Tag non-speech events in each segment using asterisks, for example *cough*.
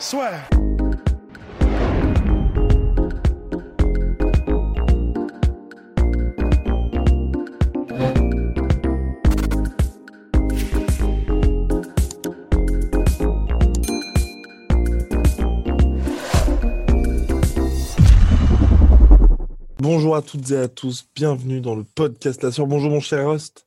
Soit. Bonjour à toutes et à tous, bienvenue dans le podcast La Sœur. Bonjour mon cher Rust.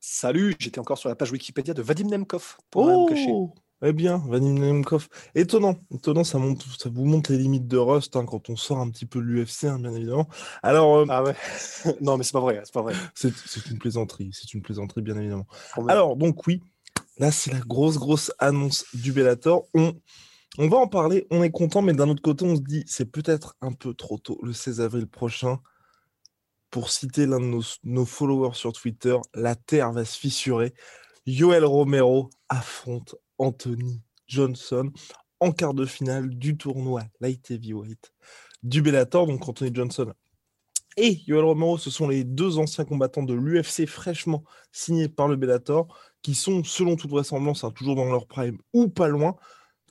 Salut, j'étais encore sur la page Wikipédia de Vadim Nemkov. Pour rien me cacher. Oh Eh bien, Vadim Nemkov. Étonnant, étonnant, ça, monte, ça vous montre les limites de Rust hein, quand on sort un petit peu de l'UFC, hein, bien évidemment. Alors, euh, Ah ouais *laughs* Non, mais c'est pas vrai, c'est pas vrai. c'est une plaisanterie, c'est une plaisanterie, bien évidemment. Alors, donc oui, là, c'est la grosse, grosse annonce du Bellator. On, on va en parler, on est content, mais d'un autre côté, on se dit, c'est peut-être un peu trop tôt, le 16 avril prochain. Pour citer l'un de nos, nos followers sur Twitter, la Terre va se fissurer. Yoel Romero affronte Anthony Johnson en quart de finale du tournoi Light Heavyweight du Bellator. Donc Anthony Johnson et Yoel Romero, ce sont les deux anciens combattants de l'UFC fraîchement signés par le Bellator, qui sont, selon toute vraisemblance, hein, toujours dans leur prime ou pas loin.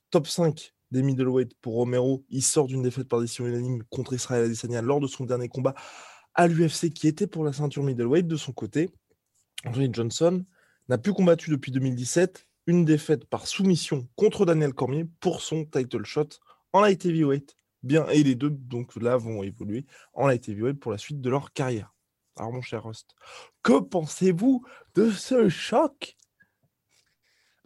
Top 5 des middleweight pour Romero. Il sort d'une défaite par décision unanime contre Israël Adesanya lors de son dernier combat à l'UFC, qui était pour la ceinture middleweight. De son côté, Anthony Johnson n'a plus combattu depuis 2017. Une défaite par soumission contre Daniel Cormier pour son title shot en light heavyweight. Bien, et les deux, donc là, vont évoluer en light heavyweight pour la suite de leur carrière. Alors, mon cher Rust, que pensez-vous de ce choc?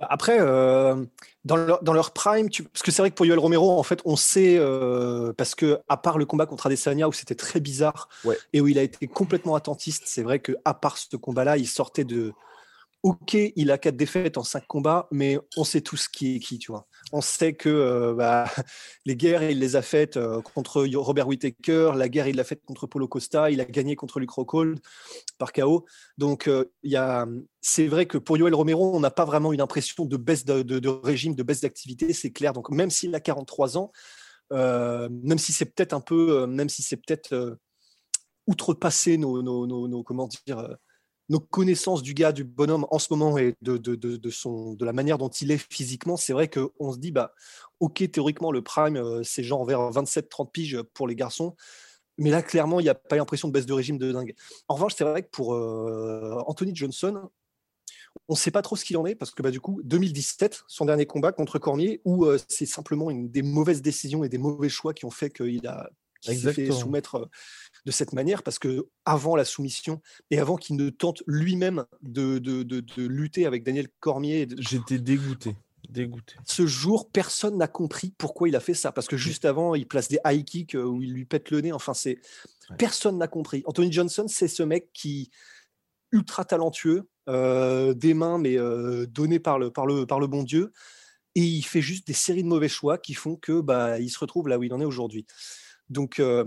Après, euh, dans, leur, dans leur prime, tu- parce que c'est vrai que pour Yoel Romero, en fait, on sait, euh, parce que à part le combat contre Adesanya où c'était très bizarre Ouais. et où il a été complètement attentiste, c'est vrai que à part ce combat-là, il sortait de. Ok, il a quatre défaites en cinq combats, mais on sait tous qui est qui, tu vois. On sait que euh, bah, *laughs* les guerres, il les a faites euh, contre Robert Whittaker, la guerre, il l'a faite contre Paulo Costa, il a gagné contre Luke Rockhold par KO. Donc, euh, c'est vrai que pour Yoel Romero, on n'a pas vraiment une impression de baisse de, régime, de baisse d'activité, c'est clair. Donc, même s'il a 43 ans, euh, même si c'est peut-être un peu, même si c'est peut-être outrepassé nos, nos, nos- nos- comment dire, nos connaissances du gars, du bonhomme en ce moment et de, de, de, de son, de la manière dont il est physiquement, c'est vrai qu'on se dit, bah, ok, théoriquement, le prime, euh, c'est genre vers 27-30 piges pour les garçons. Mais là, clairement, il n'y a pas l'impression de baisse de régime de dingue. En revanche, c'est vrai que pour euh, Anthony Johnson, on ne sait pas trop ce qu'il en est parce que bah, du coup, 2017, son dernier combat contre Cormier, où euh, c'est simplement une, des mauvaises décisions et des mauvais choix qui ont fait qu'il a s'est fait soumettre de cette manière parce que avant la soumission et avant qu'il ne tente lui-même de, de, de- de lutter avec Daniel Cormier, J'étais dégoûté. Dégoûté. ce jour, personne n'a compris pourquoi il a fait ça. Parce que juste avant, il place des high kicks euh, où il lui pète le nez. Enfin, c'est Ouais. personne n'a compris. Anthony Johnson, c'est ce mec qui ultra talentueux, euh, des mains mais euh, donné par le par le par le bon Dieu, et il fait juste des séries de mauvais choix qui font que bah il se retrouve là où il en est aujourd'hui. Donc euh,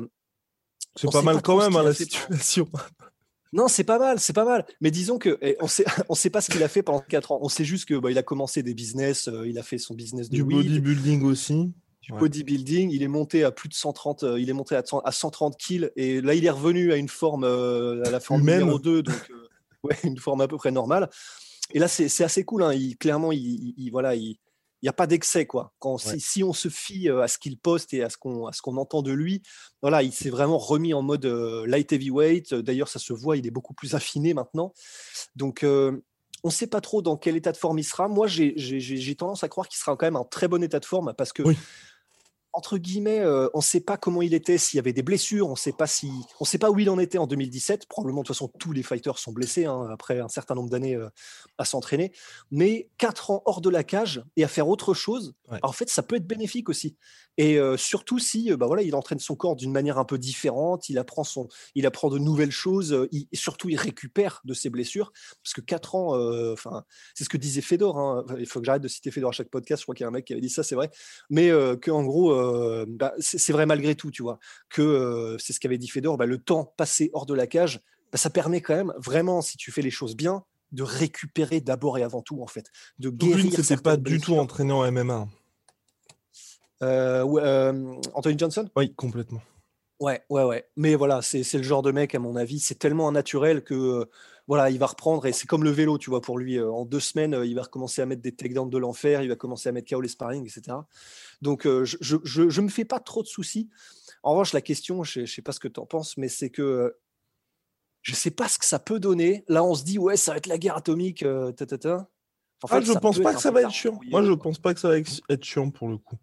C'est pas mal pas quand même hein, la situation. *laughs* non, c'est pas mal, c'est pas mal. Mais disons que eh, on sait, *laughs* on sait pas ce qu'il a fait pendant 4 ans. On sait juste que bah, il a commencé des business, euh, il a fait son business de Du weed, bodybuilding aussi. du Ouais. bodybuilding. Il est monté à plus de 130, euh, il est monté à, 100 à 130 kills et là il est revenu à une forme, euh, à la forme Humaine. numéro 2, donc euh, *laughs* ouais, une forme à peu près normale. Et là c'est assez cool. hein. Il, clairement, il, il- il- voilà, il il n'y a pas d'excès quoi. Quand Ouais. si, si on se fie euh, à ce qu'il poste et à ce qu'on à ce qu'on entend de lui, voilà, il s'est vraiment remis en mode euh, light heavyweight. D'ailleurs, ça se voit, il est beaucoup plus affiné maintenant. Donc euh, on ne sait pas trop dans quel état de forme il sera. Moi, j'ai- tendance à croire qu'il sera quand même en très bon état de forme parce que Oui. Entre guillemets, euh, on ne sait pas comment il était, s'il y avait des blessures, on ne sait pas si, on sait pas où il en était en 2017. Probablement, de toute façon, tous les fighters sont blessés hein, après un certain nombre d'années euh, à s'entraîner. Mais quatre ans hors de la cage et à faire autre chose, en fait, ça peut être bénéfique aussi. Et euh, surtout si, bah voilà, il entraîne son corps d'une manière un peu différente, il apprend son, il apprend de nouvelles choses, et surtout il récupère de ses blessures, parce que quatre ans, enfin, c'est ce que disait Fedor. Hein, il faut que j'arrête de citer Fedor à chaque podcast. Je crois qu'il y a un mec qui avait dit ça, c'est vrai. Mais que en gros euh, bah, c'est vrai malgré tout, tu vois, que euh, c'est ce qu'avait dit Fedor, bah, le temps passé hors de la cage, bah, ça permet quand même vraiment, si tu fais les choses bien, de récupérer d'abord et avant tout, en fait, de guérir. c'était pas du tout entraîné en MMA. Euh, Anthony Johnson? Oui, complètement. Ouais, ouais, ouais. Mais voilà, c'est le genre de mec, à mon avis, c'est tellement naturel que voilà, il va reprendre et c'est comme le vélo, tu vois, pour lui. en deux semaines, il va recommencer à mettre des takedowns de l'enfer, il va commencer à mettre KO les sparring, etc. Donc, je ne me fais pas trop de soucis. En revanche, la question, je ne sais pas ce que tu en penses, mais c'est que je ne sais pas ce que ça peut donner. Là, on se dit, ouais, ça va être la guerre atomique. En fait, ah, je pense pas que ça va être chiant. Moi, je pense pas que ça va être chiant pour le coup.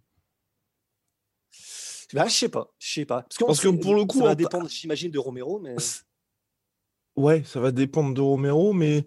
Bah, je sais pas, je sais pas. Parce, que pour le coup, ça va dépendre, j'imagine, de Romero, mais. Ouais, ça va dépendre de Romero, mais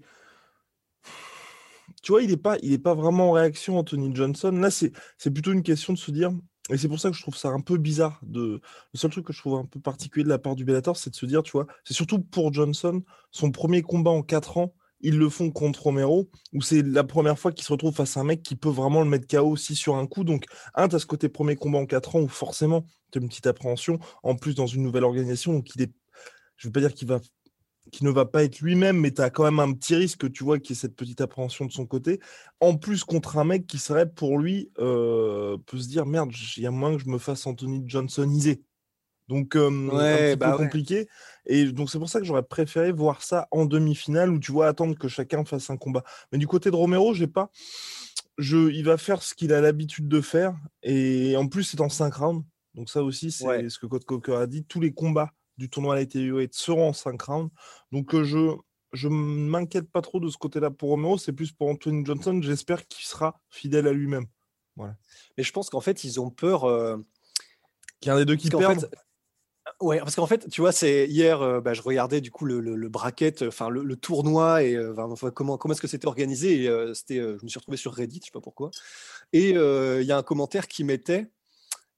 tu vois, il n'est pas, pas vraiment en réaction, Anthony Johnson. Là, c'est, plutôt une question de se dire, et c'est pour ça que je trouve ça un peu bizarre. Le seul truc que je trouve un peu particulier de la part du Bellator, c'est de se dire, tu vois, c'est surtout pour Johnson, son premier combat en 4 ans, ils le font contre Romero, où c'est la première fois qu'il se retrouve face à un mec qui peut vraiment le mettre KO aussi sur un coup. Donc, un, tu as ce côté premier combat en 4 ans où forcément, tu as une petite appréhension. En plus, dans une nouvelle organisation, donc il est. Je ne veux pas dire qu'il va qui ne va pas être lui-même, mais tu as quand même un petit risque, tu vois, qui est cette petite appréhension de son côté. En plus, contre un mec qui serait pour lui, euh, peut se dire merde, il y a moins que je me fasse Anthony Johnsonisé. Donc, euh, un petit bah peu compliqué. Et donc, c'est pour ça que j'aurais préféré voir ça en demi-finale où tu vois attendre que chacun fasse un combat. Mais du côté de Romero, j'ai pas. Je, il va faire ce qu'il a l'habitude de faire. Et en plus, c'est en 5 rounds. Donc, ça aussi, c'est ce que Code Coker a dit. Tous les combats du tournoi Light Heavyweight seront en 5 rounds. Donc euh, je je m'inquiète pas trop de ce côté-là pour Romero, c'est plus pour Anthony Johnson. J'espère qu'il sera fidèle à lui-même. Voilà. Mais je pense qu'en fait, ils ont peur. Euh... Qu'il y a un des deux qui perd. Ouais, parce qu'en fait, tu vois, c'est hier, euh, bah, je regardais du coup le, le, bracket, enfin le, tournoi et euh, comment comment est-ce que c'était organisé. Et c'était, je me suis retrouvé sur Reddit, je sais pas pourquoi. Et il y a un commentaire qui mettait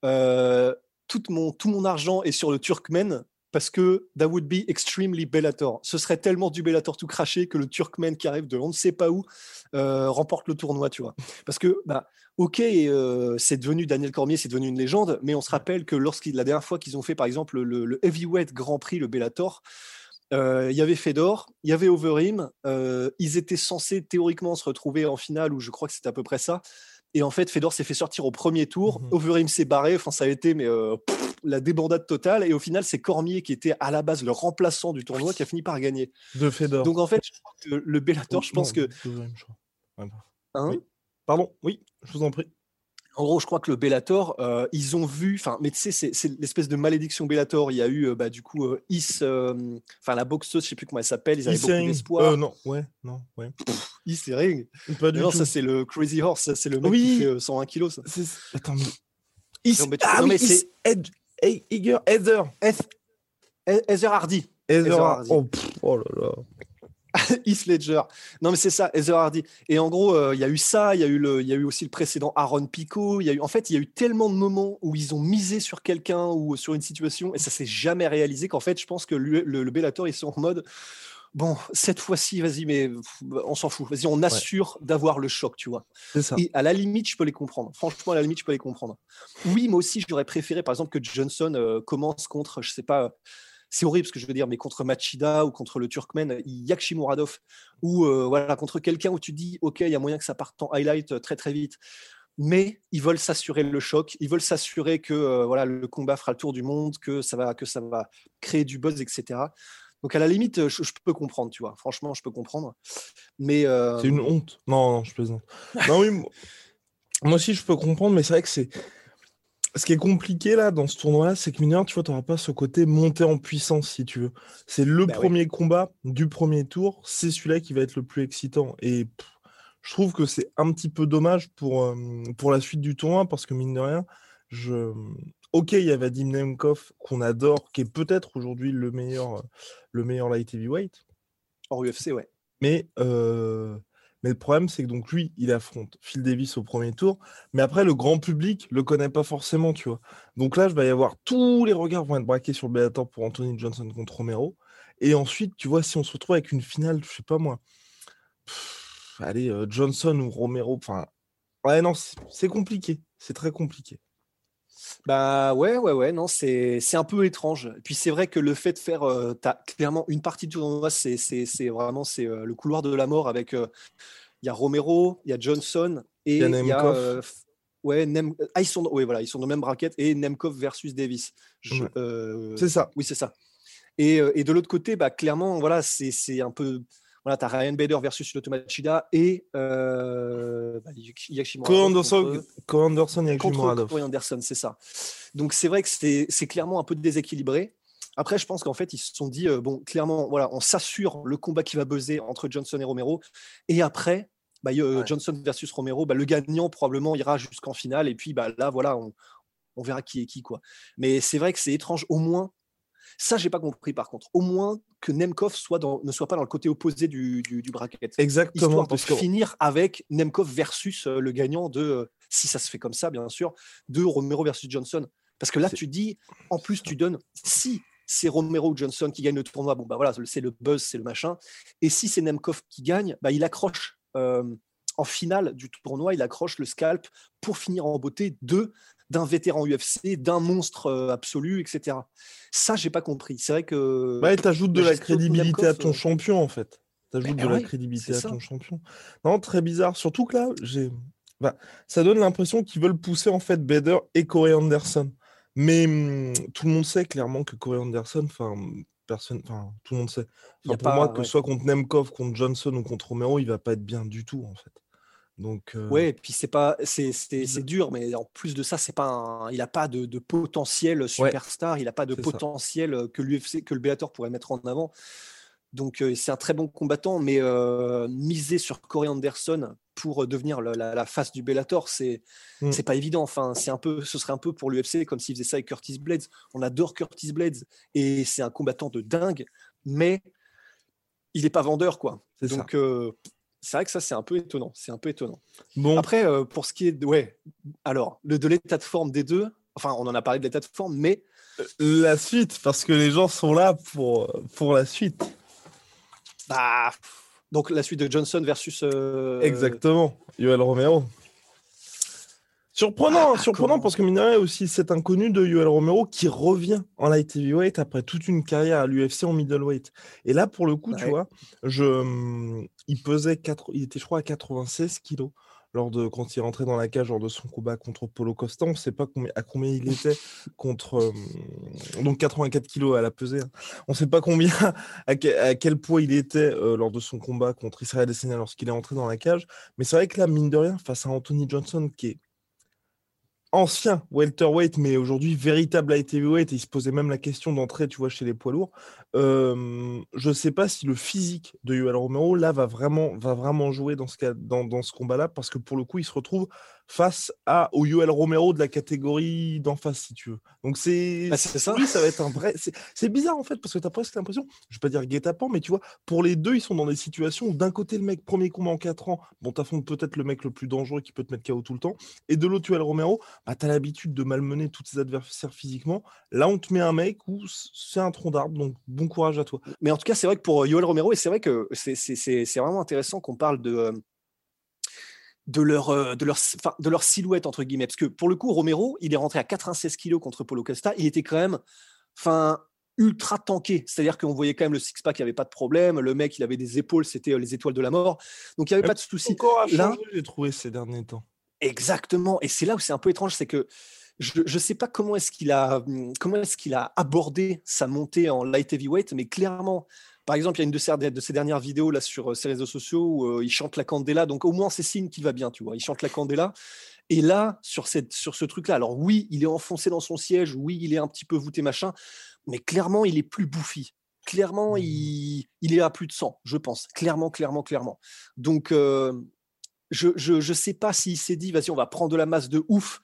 tout mon tout mon argent est sur le Turkmen parce que that would be extremely Bellator. Ce serait tellement du Bellator tout craché que le Turkmen qui arrive de on ne sait pas où euh, remporte le tournoi, tu vois. Parce que, bah, ok, euh, c'est devenu Daniel Cormier, c'est devenu une légende, mais on se rappelle que lorsqu'il la dernière fois qu'ils ont fait, par exemple, le, heavyweight Grand Prix, le Bellator, euh, il y avait Fedor, il y avait Overeem, ils étaient censés théoriquement se retrouver en finale, ou je crois que c'était à peu près ça. Et en fait, Fedor s'est fait sortir au premier tour. Mmh Overeem s'est barré. Enfin, ça a été mais, la débandade totale. Et au final, c'est Cormier qui était à la base le remplaçant du tournoi qui a fini par gagner. De Fedor. Donc en fait, le Bellator, je pense que. Hein Pardon, oui, je vous en prie. En gros, je crois que le Bellator, euh, ils ont vu, enfin, mais tu sais, c'est l'espèce de malédiction Bellator. Il y a eu, euh, bah, du coup, euh, Is, enfin, la boxeuse, je sais plus comment elle s'appelle, ils avaient beaucoup d'espoir. non, ouais, non, ouais. Is Ring. Pas du non, ça, c'est le Crazy Horse, ça, c'est le mec qui fait 101 kilos. Ça. Attends, mais. Is... Non, mais, ah, non, mais c'est Hey, Heather. Heather Hardy. Heather Hardy. Oh, oh, là là. *laughs* Heath Ledger. Non, mais c'est ça, Heather Hardy. Et en gros, euh, il y a eu ça, il y, a eu le, y a eu aussi le précédent Aaron Pico. Y a eu, en fait, il y a eu tellement de moments où ils ont misé sur quelqu'un ou sur une situation et ça s'est jamais réalisé qu'en fait, je pense que le, le, le Bellator, ils sont en mode bon, cette fois-ci, vas-y, mais on s'en fout. Vas-y, on assure d'avoir le choc, tu vois. Ça. Et à la limite, je peux les comprendre. Franchement, à la limite, je peux les comprendre. Oui, moi aussi, j'aurais préféré, par exemple, que Johnson euh, commence contre, je sais pas, c'est horrible ce que je veux dire, mais contre Machida ou contre le Turkmen, Yakshimuradov, ou euh, voilà, contre quelqu'un où tu dis, OK, il y a moyen que ça parte en highlight euh, très, très vite. Mais ils veulent s'assurer le choc, ils veulent s'assurer que voilà le combat fera le tour du monde, que ça va, que ça va créer du buzz, etc. Donc à la limite, je, peux comprendre, tu vois. Franchement, je peux comprendre. Mais euh, c'est une honte. Non, non, je plaisante. non, oui, moi aussi, je peux comprendre, mais c'est vrai que c'est ce qui est compliqué là dans ce tournoi-là, c'est que mineur, tu vois, tu n'auras pas ce côté monté en puissance, si tu veux. C'est le bah premier combat du premier tour, c'est celui-là qui va être le plus excitant. Et je trouve que c'est un petit peu dommage pour, euh, pour la suite du tournoi, parce que mine de rien, je... Ok, il y a Vadim Nemkov qu'on adore, qui est peut-être aujourd'hui le meilleur, le meilleur light heavyweight. Hors UFC, ouais. Mais, euh, mais le problème, c'est que donc lui, il affronte Phil Davis au premier tour, mais après, le grand public le connaît pas forcément, tu vois. Donc là, je vais y avoir tous les regards vont être braqués sur le Bellator pour Anthony Johnson contre Romero. Et ensuite, tu vois, si on se retrouve avec une finale, je sais pas moi, allez, euh, Johnson ou Romero, enfin, ouais, non, c'est compliqué, c'est très compliqué. Bah ouais, ouais, ouais, non, c'est un peu étrange. Puis c'est vrai que le fait de faire, euh, as clairement une partie du tournoi, c'est vraiment c'est euh, le couloir de la mort avec, il y a Romero, il y a Johnson et il y a, ouais, Nem ah, ils sont, ouais, voilà, ils sont dans le même bracket et Nemkov versus Davis. c'est ça. Oui, c'est ça. Et, et de l'autre côté, bah clairement, voilà, c'est un peu voilà, tu as Ryan Bader versus Lyoto Machida et euh, bah, Anderson, Anderson et Anderson, c'est ça. Donc c'est vrai que c'est clairement un peu déséquilibré. Après, je pense qu'en fait, ils se sont dit, euh, bon, clairement, voilà, on s'assure le combat qui va buzzer entre Johnson et Romero. Et après, bah, euh, Johnson versus Romero, bah, le gagnant probablement ira jusqu'en finale. Et puis bah, là, voilà, on, on verra qui est qui. quoi. Mais c'est vrai que c'est étrange. Au moins, ça, j'ai pas compris par contre. Au moins que Nemkov soit dans, ne soit pas dans le côté opposé du, du, bracket. Exactement. pour finir avec Nemkov versus euh, le gagnant de, euh, si ça se fait comme ça, bien sûr, de Romero versus Johnson. Parce que là, tu dis, en plus, tu donnes, si c'est Romero ou Johnson qui gagne le tournoi, bon, bah voilà, c'est le buzz, c'est le machin. Et si c'est Nemkov qui gagne, bah, il accroche. Euh, en finale du tournoi, il accroche le scalp pour finir en beauté de d'un vétéran UFC, d'un monstre euh, absolu, etc. Ça, j'ai pas compris. C'est vrai que. Ouais, t'ajoutes de la crédibilité à ton euh, champion, en fait. T'ajoutes de la crédibilité à ton champion. Non, très bizarre. Surtout que là, j'ai. Bah, ça donne l'impression qu'ils veulent pousser en fait Bader et Corey Anderson. Mais hum, tout le monde sait clairement que Corey Anderson, enfin, personne, enfin, tout le monde sait. pour moi, que soit contre Nemkov, contre Johnson ou contre Romero, il va pas être bien du tout, en fait. Donc, euh... Ouais, et puis c'est pas, c'est, dur, mais en plus de ça, c'est pas, il a pas de, de potentiel superstar, il a pas de potentiel que l'UFC, que le Bellator pourrait mettre en avant. Donc c'est un très bon combattant, mais miser sur Corey Anderson pour devenir la, face du Bellator, c'est c'est pas évident. Enfin, c'est un peu, ce serait un peu pour l'UFC comme s'il faisait ça avec Curtis Blades. On adore Curtis Blades et c'est un combattant de dingue, mais il n'est pas vendeur, quoi. Donc c'est vrai que ça, c'est un peu étonnant. C'est un peu étonnant. Bon. Après, euh, pour ce qui est de, ouais, alors, le, de l'état de forme des deux, enfin, on en a parlé de l'état de forme, mais. Euh, la suite, parce que les gens sont là pour, pour la suite. Bah, donc, la suite de Johnson versus. Euh, Exactement, Yoel Romero. Surprenant, ah, surprenant parce que mine aussi cet inconnu de Yoel Romero qui revient en light heavyweight après toute une carrière à l'UFC en middleweight. Et là, pour le coup, tu vois, je, hum, il pesait 4, il était, je crois, à 96 kilos lors de quand il rentrait dans la cage lors de son combat contre Polo Costa. On ne sait pas combien, à combien il était contre hum, donc 84 kilos à la pesée. Hein. On ne sait pas combien à, quel poids il était euh, lors de son combat contre Israël Adesanya lorsqu'il est entré dans la cage. Mais c'est vrai que là, mine de rien, face à Anthony Johnson qui est ancien welterweight, mais aujourd'hui véritable light heavyweight, et il se posait même la question d'entrer, tu vois, chez les poids lourds. Je ne sais pas si le physique de Yoel Romero, là, va vraiment, va vraiment jouer dans ce, dans, dans ce combat-là, parce que pour le coup, il se retrouve face à, au Yoel Romero de la catégorie d'en face, si tu veux. Donc c'est bah, ça. Oui, ça va être un vrai. C'est bizarre en fait, parce que tu as presque l'impression, je vais pas dire guet-apens, mais tu vois, pour les deux, ils sont dans des situations où d'un côté, le mec, premier combat en 4 ans, bon, t'affrontes peut-être le mec le plus dangereux qui peut te mettre KO tout le temps, et de l'autre, Yoel Romero, bah, tu as l'habitude de malmener tous tes adversaires physiquement. Là, on te met un mec où c'est un tronc d'arbre, donc bon courage à toi. Mais en tout cas, c'est vrai que pour Yoel Romero, et c'est vrai que c'est vraiment intéressant qu'on parle de euh, de leur, euh, de, leur, de leur silhouette, entre guillemets. Parce que pour le coup, Romero, il est rentré à 96 kilos contre Polo Costa. Il était quand même enfin, ultra tanké. C'est-à-dire qu'on voyait quand même le six-pack, il n'y avait pas de problème. Le mec, il avait des épaules, c'était euh, les étoiles de la mort. Donc il n'y avait pas de souci. Encore Là, j'ai trouvé ces derniers temps. Exactement. Et c'est là où c'est un peu étrange, c'est que je ne sais pas comment est-ce qu'il a, comment est-ce qu'il a abordé sa montée en light heavyweight, mais clairement, par exemple, il y a une de ses, de ses dernières vidéos là sur ses réseaux sociaux où euh, il chante la Candela. Donc au moins, c'est signe qu'il va bien, tu vois. Il chante la Candela. Et là, sur, cette, sur ce truc-là, alors oui, il est enfoncé dans son siège, oui, il est un petit peu voûté, machin, mais clairement, il est plus bouffi. Clairement, mmh. il, il est à plus de 100, je pense. Clairement, clairement, clairement. Donc, euh, je ne sais pas s'il s'est dit, vas-y, on va prendre de la masse de ouf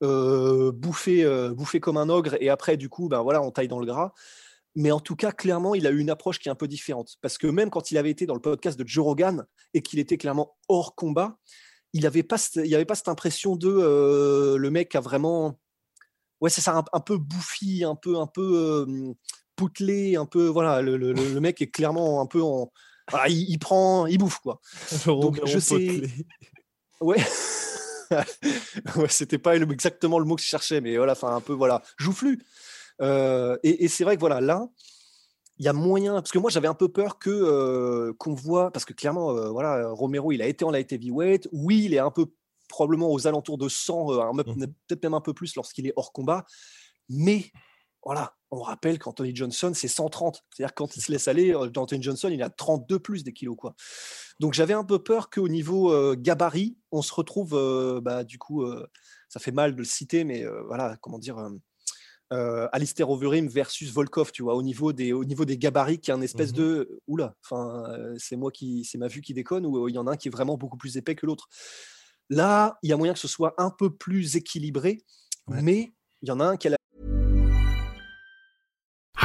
bouffer, bouffer comme un ogre, et après, du coup, ben voilà, on taille dans le gras. Mais en tout cas, clairement, il a eu une approche qui est un peu différente. Parce que même quand il avait été dans le podcast de Joe Rogan et qu'il était clairement hors combat, il n'avait pas, il avait pas cette impression de le mec a vraiment. Ouais, c'est ça, un, peu bouffi, un peu, un peu poutelé, un peu. Voilà, le, mec est clairement un peu en. il, prend, il bouffe, quoi. *laughs* Donc, je sais. Ouais. *laughs* *laughs* ouais, c'était pas exactement le mot que je cherchais, mais voilà, enfin un peu voilà, joufflu. Euh, et, c'est vrai que voilà, là, il y a moyen, parce que moi j'avais un peu peur que euh, qu'on voit, parce que clairement, euh, voilà, Romero, il a été en light heavyweight. Oui, il est un peu probablement aux alentours de 100, mmh peut-être même un peu plus lorsqu'il est hors combat. Mais voilà, on rappelle qu'Anthony Johnson, c'est 130. C'est-à-dire quand il se laisse aller, Anthony Johnson, il a 32 plus des kilos. Quoi. Donc j'avais un peu peur qu'au niveau gabarit, on se retrouve, bah, du coup, ça fait mal de le citer, mais voilà, comment dire, euh, Alistair Overeem versus Volkov, tu vois, au niveau des, au niveau des gabarits, qui est un espèce mmh de oula, euh, c'est moi qui, c'est ma vue qui déconne, ou euh, il y en a un qui est vraiment beaucoup plus épais que l'autre. Là, il y a moyen que ce soit un peu plus équilibré, mais il y en a un qui a la...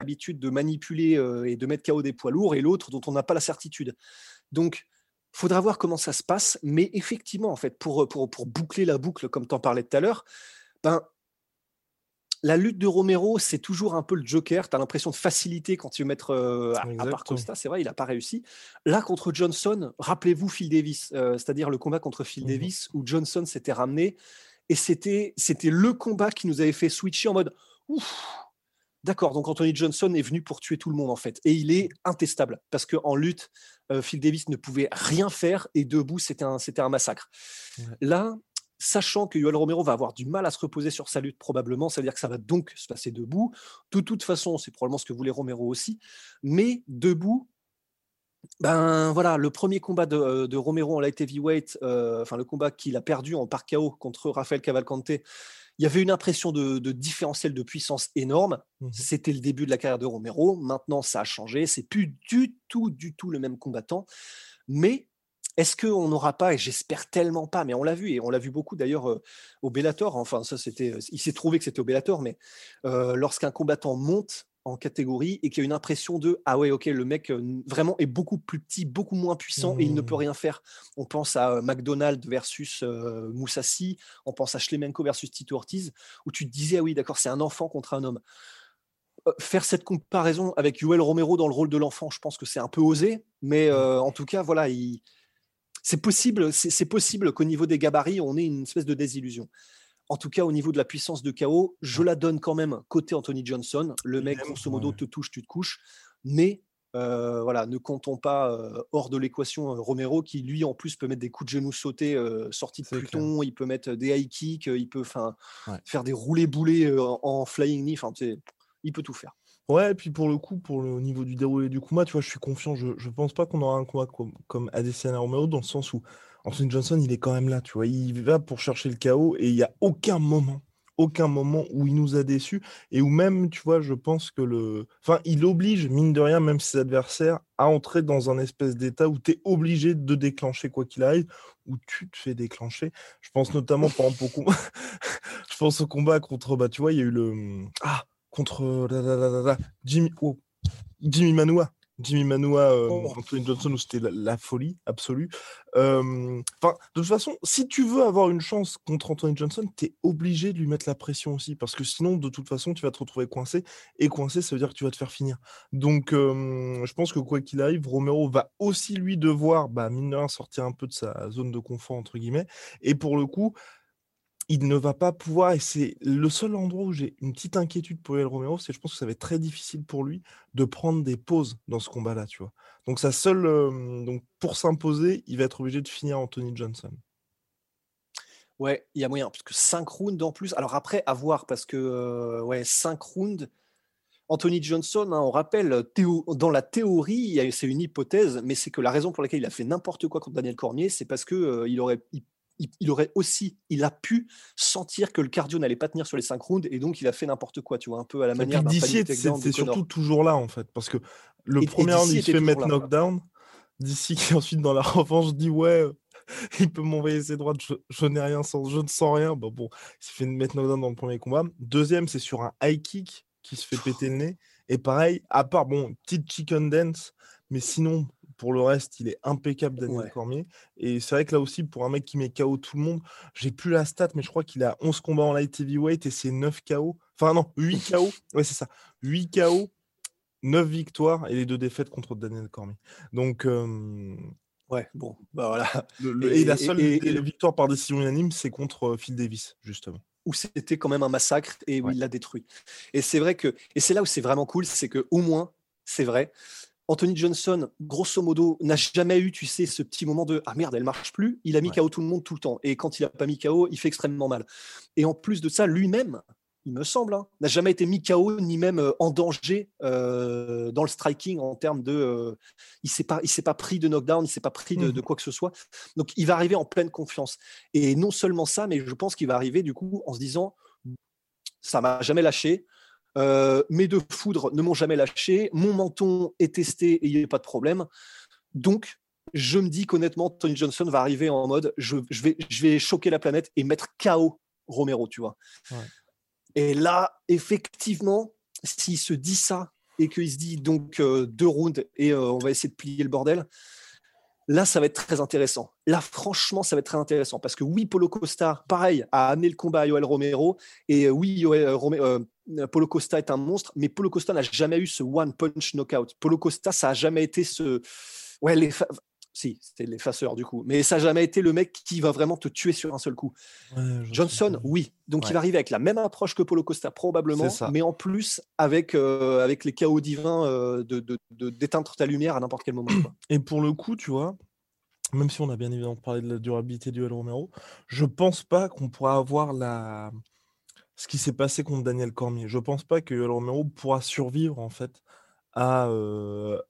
Habitude de manipuler euh, et de mettre KO des poids lourds et l'autre dont on n'a pas la certitude. Donc, faudra voir comment ça se passe. Mais effectivement, en fait, pour, pour, pour boucler la boucle, comme tu en parlais tout à l'heure, ben, la lutte de Romero, c'est toujours un peu le joker. Tu as l'impression de facilité quand tu veux mettre euh, à, part Costa. C'est vrai, il n'a pas réussi. Là, contre Johnson, rappelez-vous Phil Davis, euh, c'est-à-dire le combat contre Phil mmh Davis où Johnson s'était ramené. Et c'était le combat qui nous avait fait switcher en mode Ouf, D'accord, donc Anthony Johnson est venu pour tuer tout le monde en fait. Et il est intestable parce qu'en lutte, euh, Phil Davis ne pouvait rien faire et debout, c'était un, un massacre. Là, sachant que Yoel Romero va avoir du mal à se reposer sur sa lutte probablement, ça veut dire que ça va donc se passer debout. De toute façon, c'est probablement ce que voulait Romero aussi. Mais debout, ben voilà, le premier combat de, euh, Romero en light heavyweight, euh, enfin le combat qu'il a perdu en par KO contre Rafael Cavalcante, il y avait une impression de, différentiel de puissance énorme. Mmh C'était le début de la carrière de Romero. Maintenant, ça a changé. C'est plus du tout, du tout le même combattant. Mais est-ce qu'on n'aura pas, et j'espère tellement pas, mais on l'a vu, et on l'a vu beaucoup d'ailleurs euh, au Bellator, enfin ça c'était, il s'est trouvé que c'était au Bellator, mais euh, lorsqu'un combattant monte en catégorie et qui a une impression de ah ouais ok le mec euh, vraiment est beaucoup plus petit beaucoup moins puissant et il ne peut mmh. rien faire on pense à euh, McDonald versus euh, Moussassi on pense à Schlemenko versus Tito Ortiz où tu te disais ah oui d'accord c'est un enfant contre un homme faire cette comparaison avec Yoel Romero dans le rôle de l'enfant je pense que c'est un peu osé mais mmh. en tout cas voilà c'est possible c'est possible qu'au niveau des gabarits on ait une espèce de désillusion en tout cas, au niveau de la puissance de KO, je la donne quand même côté Anthony Johnson. Le mec, grosso modo, te touche, tu te couches. Mais euh, voilà, ne comptons pas euh, hors de l'équation euh, Romero qui lui en plus peut mettre des coups de genoux sautés sortis de Pluton, il peut mettre des high kicks, il peut faire des roulés boulés en, flying knee, il peut tout faire. Ouais, et puis pour le coup, pour le, au niveau du déroulé du combat, tu vois, je suis confiant. Je, ne pense pas qu'on aura un combat comme, comme Adesanya Romero dans le sens où Anthony Johnson, il est quand même là, tu vois. Il va pour chercher le chaos et il n'y a aucun moment, aucun moment où il nous a déçus et où même, tu vois, je pense que le. Enfin, il oblige, mine de rien, même ses adversaires, à entrer dans un espèce d'état où tu es obligé de déclencher quoi qu'il arrive, où tu te fais déclencher. Je pense notamment, par exemple, au combat... *laughs* je pense au combat contre, bah, tu vois, il y a eu le. Ah, contre Jimmy, oh, Jimmy Manoa. Jimmy Manoa, euh, oh. Anthony Johnson, où c'était la, folie absolue. Enfin, de toute façon, si tu veux avoir une chance contre Anthony Johnson, tu es obligé de lui mettre la pression aussi, parce que sinon, de toute façon, tu vas te retrouver coincé. Et coincé, ça veut dire que tu vas te faire finir. Donc, je pense que quoi qu'il arrive, Romero va aussi lui devoir, bah, mine de rien, sortir un peu de sa zone de confort, entre guillemets. Et pour le coup, il ne va pas pouvoir, et c'est le seul endroit où j'ai une petite inquiétude pour El Romero, c'est je pense que ça va être très difficile pour lui de prendre des pauses dans ce combat-là, tu vois. Donc sa seule, donc pour s'imposer, il va être obligé de finir Anthony Johnson. Ouais, il y a moyen, parce que 5 rounds en plus. Alors après, à voir, parce que euh, ouais, 5 rounds. Anthony Johnson, hein, on rappelle, dans la théorie, c'est une hypothèse, mais c'est que la raison pour laquelle il a fait n'importe quoi contre Daniel Cormier, c'est parce que euh, il aurait, aurait aussi, il a pu sentir que le cardio n'allait pas tenir sur les 5 rounds, et donc il a fait n'importe quoi, tu vois, un peu à la manière d'un C'est surtout toujours là, en fait, parce que le premier round, il se fait mettre knockdown. D'ici qui *laughs* ensuite dans la revanche dit ouais, il peut m'envoyer ses droites, je, n'ai rien sans, je ne sens rien. Bah bon, il s'est fait mettre knockdown dans le premier combat. Deuxième, c'est sur un high kick qui se fait péter le nez. Et pareil, à part, bon, petite chicken dance, mais sinon, pour le reste, il est impeccable, Daniel Cormier. Et c'est vrai que là aussi, pour un mec qui met KO tout le monde, j'ai plus la stat, mais je crois qu'il a 11 combats en light heavyweight et c'est 9 KO. Enfin, non, 8 *laughs* KO. Ouais, c'est ça. 8 KO, 9 victoires et les deux défaites contre Daniel Cormier. Donc. Ouais, bon, bah voilà. et, la seule victoire par décision unanime, c'est contre Phil Davis, justement où c'était quand même un massacre et où il l'a détruit. Et c'est vrai que, et c'est là où c'est vraiment cool, c'est que au moins, c'est vrai, Anthony Johnson, grosso modo, n'a jamais eu, tu sais, ce petit moment de ah merde, elle marche plus. Il a mis KO tout le monde tout le temps. Et quand il a pas mis KO, il fait extrêmement mal. Et en plus de ça, lui-même, il me semble, hein, n'a jamais été mis KO ni même euh, en danger euh, dans le striking en termes de. Euh, il s'est pas, il s'est pas pris de knockdown, il s'est pas pris de, mmh. quoi que ce soit. Donc il va arriver en pleine confiance. Et non seulement ça, mais je pense qu'il va arriver du coup en se disant, ça m'a jamais lâché. Mes deux foudres ne m'ont jamais lâché. Mon menton est testé et il n'y a pas de problème. Donc je me dis qu'honnêtement, Tony Johnson va arriver en mode, je, vais, je vais choquer la planète et mettre KO Romero, tu vois. Et là, effectivement, s'il se dit ça et qu'il se dit donc euh, deux rounds et euh, on va essayer de plier le bordel, là, ça va être très intéressant. Là, franchement, ça va être très intéressant parce que oui, Polo Costa, pareil, a amené le combat à Yoel Romero. Et euh, oui, Yoel, Polo Costa est un monstre, mais Polo Costa n'a jamais eu ce one punch knockout. Polo Costa, ça a jamais été ce. Ouais, les si, c'était l'effaceur du coup. Mais ça n'a jamais été le mec qui va vraiment te tuer sur un seul coup. Johnson, oui. Donc il va arriver avec la même approche que Polo Costa, probablement, mais en plus avec, euh, avec les chaos divins euh, de, d'éteindre ta lumière à n'importe quel moment. *clears throat* Et pour le coup, tu vois, même si on a bien évidemment parlé de la durabilité du El Romero, je pense pas qu'on pourra avoir la... ce qui s'est passé contre Daniel Cormier. Je pense pas que Romero pourra survivre en fait à, euh,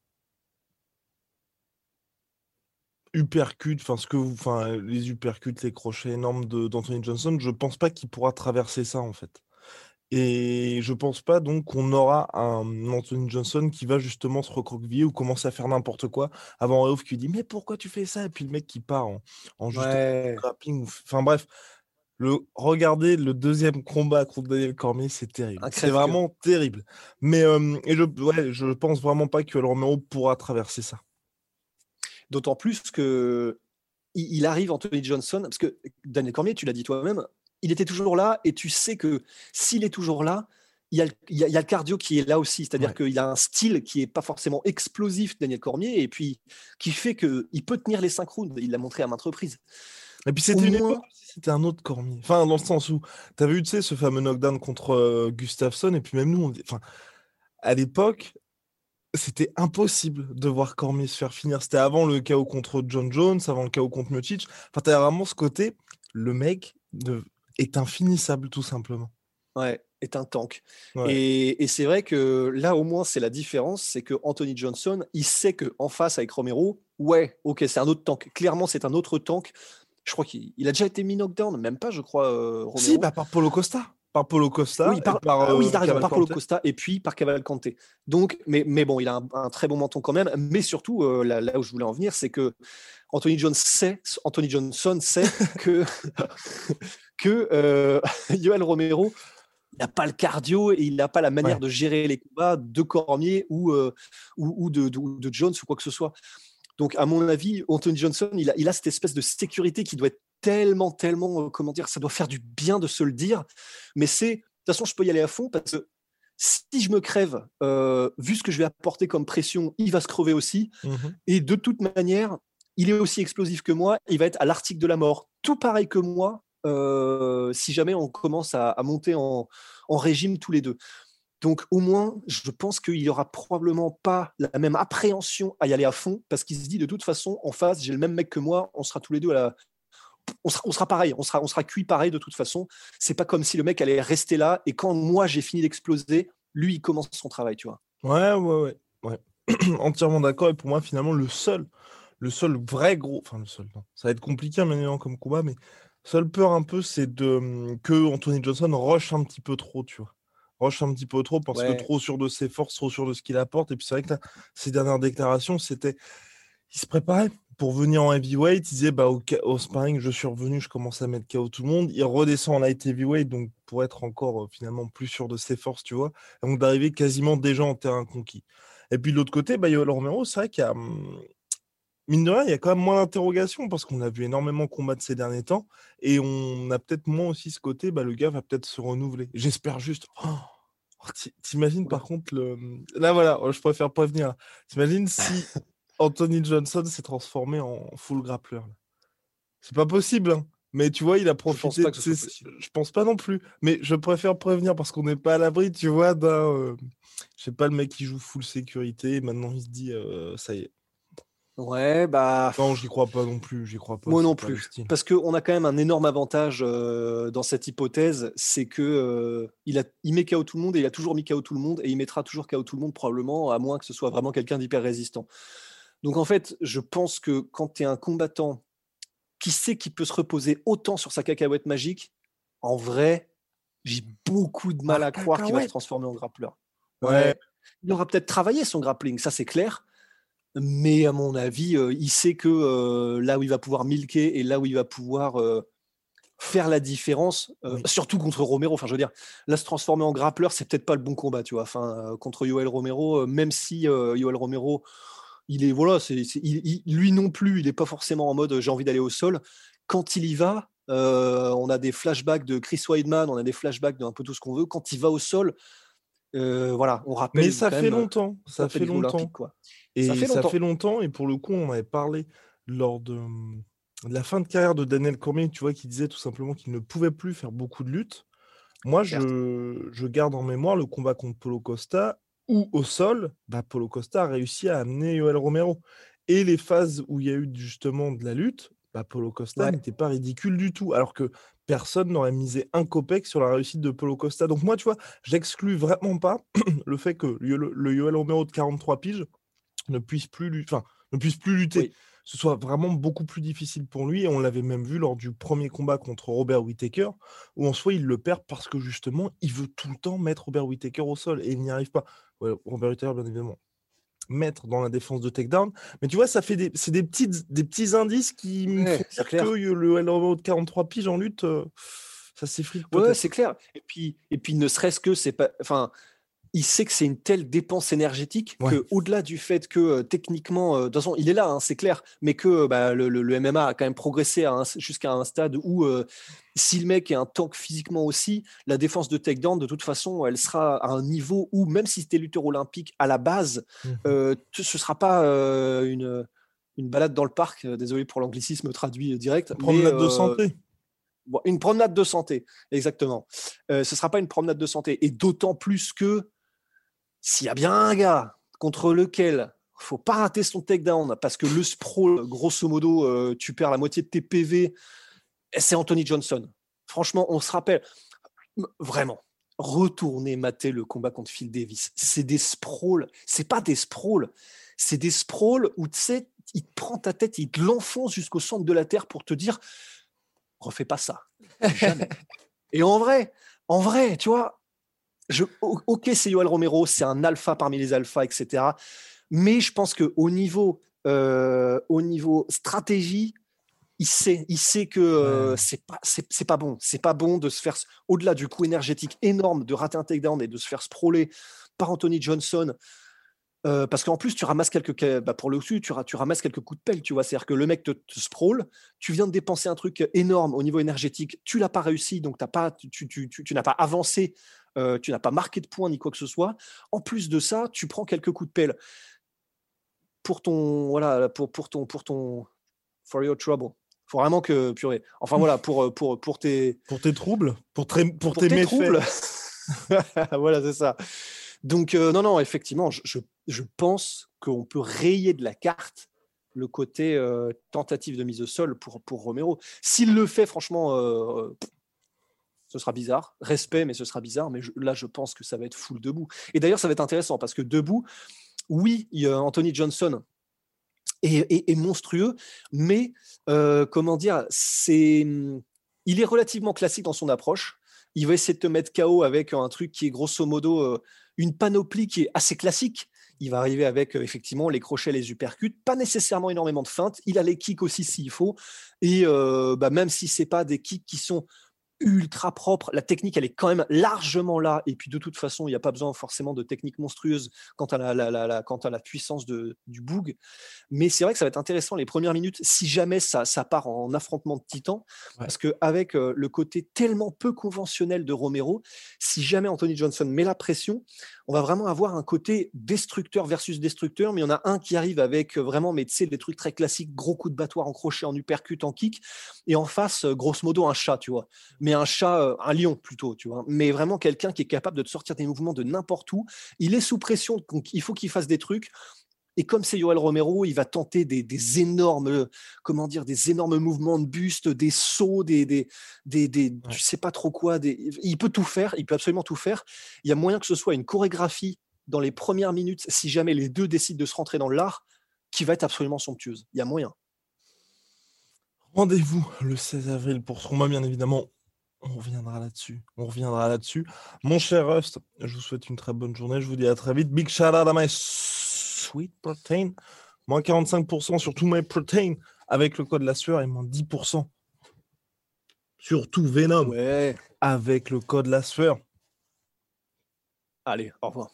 uppercut, enfin ce que enfin les uppercuts, les crochets énormes d'Anthony Johnson, je pense pas qu'il pourra traverser ça en fait. Et je pense pas donc qu'on aura un Anthony Johnson qui va justement se recroqueviller ou commencer à faire n'importe quoi avant Reouf qui dit mais pourquoi tu fais ça? Et puis le mec qui part en, en juste grappling. Enfin bref, le regardez le deuxième combat contre Daniel Cormier, c'est terrible. C'est vraiment terrible. Mais et je ouais, je pense vraiment pas que Romero pourra traverser ça. D'autant plus que il arrive Anthony Johnson, parce que Daniel Cormier, tu l'as dit toi-même, il était toujours là et tu sais que s'il est toujours là, il y, a, le cardio qui est là aussi, c'est-à-dire qu'il a un style qui est pas forcément explosif, Daniel Cormier, et puis qui fait qu'il peut tenir les cinq rounds. Il l'a montré à maintes reprises. Et puis c'était une époque, c'était un autre Cormier. Enfin, dans le sens où tu as vu, tu sais, ce fameux knockdown contre euh, Gustafsson, et puis même nous, on... enfin, à l'époque, c'était impossible de voir Cormier se faire finir. C'était avant le chaos contre John Jones, avant le chaos contre Miocic. Enfin, t'as vraiment ce côté, le mec est infinissable, tout simplement. Ouais, est un tank. Et, c'est vrai que là, au moins, c'est la différence, c'est que Anthony Johnson, il sait que en face avec Romero, ouais, ok, c'est un autre tank. Clairement, c'est un autre tank. Je crois qu'il a déjà été mis knockdown, même pas, je crois. Euh, Romero. Si, bah, par Polo Costa par Polo Costa. Oui, par, par, ah oui, euh, par Polo Costa et puis par Cavalcante. Donc, mais, mais bon, il a un, très bon menton quand même. Mais surtout, euh, là, où je voulais en venir, c'est que Anthony, Johnson sait, Anthony Johnson sait *laughs* que, *laughs* que *laughs* Yoel Romero n'a pas le cardio et il n'a pas la manière de gérer les combats de Cormier ou, ou, ou de, de, Jones ou quoi que ce soit. Donc, à mon avis, Anthony Johnson, il a, il a cette espèce de sécurité qui doit être tellement, tellement, euh, comment dire, ça doit faire du bien de se le dire. Mais c'est, de toute façon, je peux y aller à fond parce que si je me crève, euh, vu ce que je vais apporter comme pression, il va se crever aussi. Mmh Et de toute manière, il est aussi explosif que moi. Il va être à l'article de la mort, tout pareil que moi. Euh, si jamais on commence à, monter en, régime tous les deux. Donc au moins, je pense qu'il n'y aura probablement pas la même appréhension à y aller à fond, parce qu'il se dit de toute façon, en face, j'ai le même mec que moi, on sera tous les deux à la, on sera, on sera pareil, on sera, on sera cuit pareil de toute façon. C'est pas comme si le mec allait rester là et quand moi j'ai fini d'exploser, lui il commence son travail, tu vois. Ouais, ouais, ouais. *clears throat* Entièrement d'accord. Et pour moi, finalement, le seul, le seul vrai gros, enfin le seul, non, ça va être compliqué maintenant comme combat, mais seule peur un peu, c'est de hum, que Anthony Johnson rush un petit peu trop, tu vois. Rush un petit peu trop parce que trop sûr de ses forces, trop sûr de ce qu'il apporte. Et puis c'est vrai que là, ces dernières déclarations, c'était, il se préparait pour venir en heavyweight. Il disait bah au, au sparring, je suis revenu, je commence à mettre KO tout le monde. Il redescend en light heavyweight, donc pour être encore euh, finalement plus sûr de ses forces, tu vois. donc d'arriver quasiment déjà en terrain conquis. Et puis de l'autre côté, bah, Yoel Romero, c'est vrai qu'il y a hum, mine de rien, il y a quand même moins d'interrogations parce qu'on a vu énormément combattre ces derniers temps et on a peut-être moins aussi ce côté, bah, le gars va peut-être se renouveler. J'espère juste. Oh, oh T'imagines par contre le. Là voilà, je préfère prévenir. T'imagines si *laughs* Anthony Johnson s'est transformé en full grappler. C'est pas possible, hein. mais tu vois, il a profité. Je pense, je pense pas non plus, mais je préfère prévenir parce qu'on n'est pas à l'abri, tu vois, d'un. Euh, je sais pas, le mec qui joue full sécurité, maintenant il se dit, euh, ça y est, Ouais, bah. Non, j'y crois pas non plus. J'y crois pas. Moi non plus. Parce qu'on a quand même un énorme avantage euh, dans cette hypothèse, c'est que euh, il, a, il met KO tout le monde et il a toujours mis KO tout le monde et il mettra toujours KO tout le monde probablement, à moins que ce soit vraiment quelqu'un d'hyper résistant. Donc en fait, je pense que quand tu es un combattant qui sait qu'il peut se reposer autant sur sa cacahuète magique, en vrai, j'ai beaucoup de mal à croire qu'il va se transformer en grappleur. Ouais. Il aura peut-être travaillé son grappling, ça c'est clair mais à mon avis, euh, il sait que euh, là où il va pouvoir milquer et là où il va pouvoir euh, faire la différence, surtout contre Romero. Enfin, je veux dire, là, se transformer en grappleur, c'est peut-être pas le bon combat, tu vois. Enfin, contre Yoel Romero, même si Yoel Romero, il est voilà, c'est, lui non plus, il n'est pas forcément en mode j'ai envie d'aller au sol. Quand il y va, on a des flashbacks de Chris Weidman, on a des flashbacks d'un peu tout ce qu'on veut. Quand il va au sol, voilà, on rappelle. Mais ça fait longtemps, ça fait longtemps. Quoi. Et ça fait, longtemps. et pour le coup, on avait parlé lors de, la fin de carrière de Daniel Cormier, tu vois, qui disait tout simplement qu'il ne pouvait plus faire beaucoup de luttes. Moi, je, je, garde en mémoire le combat contre Polo Costa, où au sol, bah, Polo Costa a réussi à amener Yoel Romero. Et les phases où il y a eu justement de la lutte, bah, Polo Costa n'était pas ridicule du tout. Alors que personne n'aurait misé un copec sur la réussite de Polo Costa. Donc moi, tu vois, j'exclus vraiment pas *clears throat* le fait que le, Yoel Romero de 43 piges ne puisse plus, enfin, ne puisse plus lutter. Ce soit vraiment beaucoup plus difficile pour lui. Et on l'avait même vu lors du premier combat contre Robert Whittaker, où en soi, il le perd parce que justement, il veut tout le temps mettre Robert Whittaker au sol et il n'y arrive pas. Robert Whittaker, bien évidemment, mettre dans la défense de takedown. Mais tu vois, ça fait des, c'est des, petites, des petits indices qui me font dire que le LRO de 43 piges en lutte, euh, ça s'effrite. Ouais, c'est clair. Et puis, et puis ne serait-ce que c'est pas. Enfin, il sait que c'est une telle dépense énergétique que au-delà du fait que euh, techniquement, euh, de toute façon, il est là, hein, c'est clair, mais que bah, le, MMA a quand même progressé jusqu'à un stade où euh, si le mec est un tank physiquement aussi, la défense de takedown, de toute façon, elle sera à un niveau où même si c'était lutteur olympique à la base, mmh ce sera pas une, une balade dans le parc. désolé pour l'anglicisme traduit direct. Une promenade de santé. une promenade de santé, exactement. ce ne sera pas une promenade de santé. Et d'autant plus que s'il y a bien un gars contre lequel faut pas rater son takedown parce que le sprawl, grosso modo, euh, tu perds la moitié de tes PV, c'est Anthony Johnson. Franchement, on se rappelle, vraiment, retournez mater le combat contre Phil Davis. C'est des sprawls, c'est pas des sprawls, c'est des sprawls où tu sais, il te prend ta tête, il te l'enfonce jusqu'au centre de la terre pour te dire, refais pas ça. Jamais. *laughs* Et en vrai, en vrai, tu vois, ok, c'est Yoel Romero, c'est un alpha parmi les alphas, etc. Mais je pense qu'au niveau, euh, au niveau stratégie, il sait, il sait que euh, c'est pas, c'est, pas bon. C'est pas bon de se faire, au-delà du coût énergétique énorme de rater un takedown et de se faire sprawler par Anthony Johnson. Euh, parce qu'en plus, tu ramasses quelques, bah pour le dessus, tu, tu, ramasses quelques coups de pelle, tu vois. C'est-à-dire que le mec te, te sprawl, tu viens de dépenser un truc énorme au niveau énergétique, tu l'as pas réussi, donc pas, tu, tu, tu n'as pas avancé euh, tu n'as pas marqué de points ni quoi que ce soit. En plus de ça, tu prends quelques coups de pelle pour ton voilà pour, pour ton pour ton for your trouble. Faut vraiment que purée. Enfin voilà pour euh, pour pour tes pour tes troubles, pour, pour, tes, troubles. *laughs* voilà c'est ça. Donc euh, non non effectivement je, je pense qu'on peut rayer de la carte le côté euh, tentative de mise au sol pour, pour Romero. S'il le fait, franchement, euh, ce sera bizarre. Respect, mais ce sera bizarre. Mais là, je pense que ça va être full debout. Et d'ailleurs, ça va être intéressant parce que debout, oui, Anthony Johnson est, monstrueux, mais euh, comment dire, c'est, il est relativement classique dans son approche. Il va essayer de te mettre KO avec un truc qui est grosso modo une panoplie qui est assez classique il va arriver avec euh, effectivement les crochets, les uppercuts, pas nécessairement énormément de feintes. Il a les kicks aussi s'il faut. Et euh, bah, même si c'est pas des kicks qui sont ultra propre. La technique, elle est quand même largement là. Et puis, de toute façon, il n'y a pas besoin forcément de technique monstrueuse quant à la, la, quant à la puissance de, du boog. Mais c'est vrai que ça va être intéressant les premières minutes, si jamais ça, ça part en affrontement de titans. Parce qu'avec euh, le côté tellement peu conventionnel de Romero, si jamais Anthony Johnson met la pression, on va vraiment avoir un côté destructeur versus destructeur. Mais il y en a un qui arrive avec euh, vraiment, mais tu sais, des trucs très classiques, gros coups de battoir en crochet, en uppercut, en kick. Et en face, euh, grosso modo, un chat, tu vois. Mais un chat, euh, un lion plutôt, tu vois. Mais vraiment quelqu'un qui est capable de te sortir des mouvements de n'importe où. Il est sous pression, donc il faut qu'il fasse des trucs. Et comme c'est Yoel Romero, il va tenter des, énormes, comment dire, des énormes mouvements de buste, des sauts, des, des, des, je sais pas trop quoi. il peut tout faire, il peut absolument tout faire. Il y a moyen que ce soit une chorégraphie dans les premières minutes, si jamais les deux décident de se rentrer dans l'art, qui va être absolument somptueuse. Il y a moyen. Rendez-vous le 16 avril pour ce combat, bien évidemment. On reviendra là-dessus. On reviendra là-dessus. Mon cher Rust, je vous souhaite une très bonne journée. Je vous dis à très vite. Big shout out à my sweet protein. Moins 45% sur tout my protein avec le code la sueur et moins 10% sur tout Venom avec le code la sueur. Allez, au revoir.